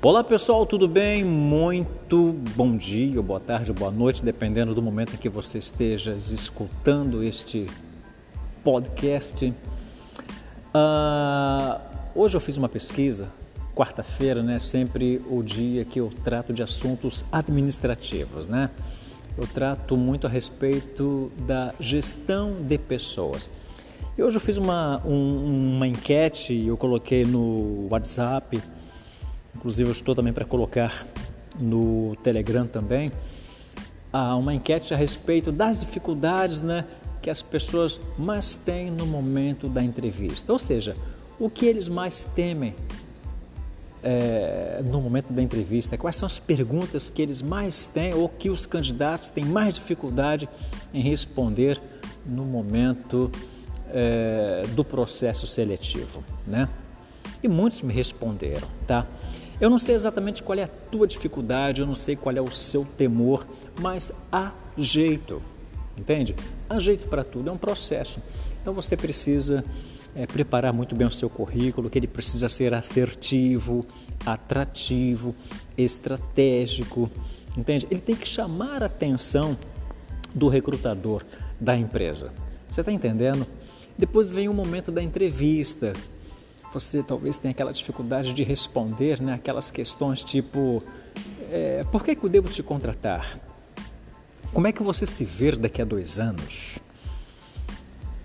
Olá pessoal, tudo bem? Muito bom dia, boa tarde, boa noite, dependendo do momento em que você esteja escutando este podcast. Uh, hoje eu fiz uma pesquisa, quarta-feira, né? Sempre o dia que eu trato de assuntos administrativos, né? Eu trato muito a respeito da gestão de pessoas. E hoje eu fiz uma, um, uma enquete, eu coloquei no WhatsApp inclusive eu estou também para colocar no Telegram também, uma enquete a respeito das dificuldades né, que as pessoas mais têm no momento da entrevista. Ou seja, o que eles mais temem é, no momento da entrevista, quais são as perguntas que eles mais têm ou que os candidatos têm mais dificuldade em responder no momento é, do processo seletivo, né? E muitos me responderam, tá? Eu não sei exatamente qual é a tua dificuldade, eu não sei qual é o seu temor, mas há jeito, entende? Há jeito para tudo, é um processo. Então você precisa é, preparar muito bem o seu currículo, que ele precisa ser assertivo, atrativo, estratégico, entende? Ele tem que chamar a atenção do recrutador da empresa. Você está entendendo? Depois vem o momento da entrevista, você talvez tenha aquela dificuldade de responder né, aquelas questões tipo: é, por que, que eu devo te contratar? Como é que você se vê daqui a dois anos?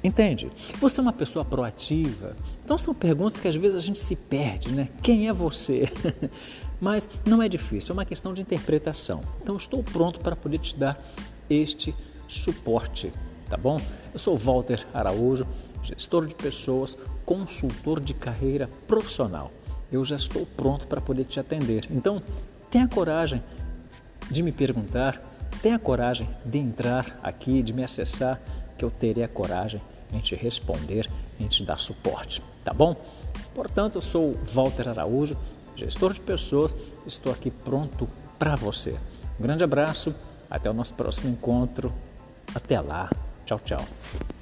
Entende? Você é uma pessoa proativa. Então são perguntas que às vezes a gente se perde, né? Quem é você? Mas não é difícil, é uma questão de interpretação. Então estou pronto para poder te dar este suporte, tá bom? Eu sou Walter Araújo, gestor de pessoas, consultor de carreira profissional. Eu já estou pronto para poder te atender. Então, tenha coragem de me perguntar, tenha coragem de entrar aqui, de me acessar, que eu terei a coragem em te responder, em te dar suporte, tá bom? Portanto, eu sou Walter Araújo, gestor de pessoas, estou aqui pronto para você. Um grande abraço, até o nosso próximo encontro. Até lá. Tchau, tchau.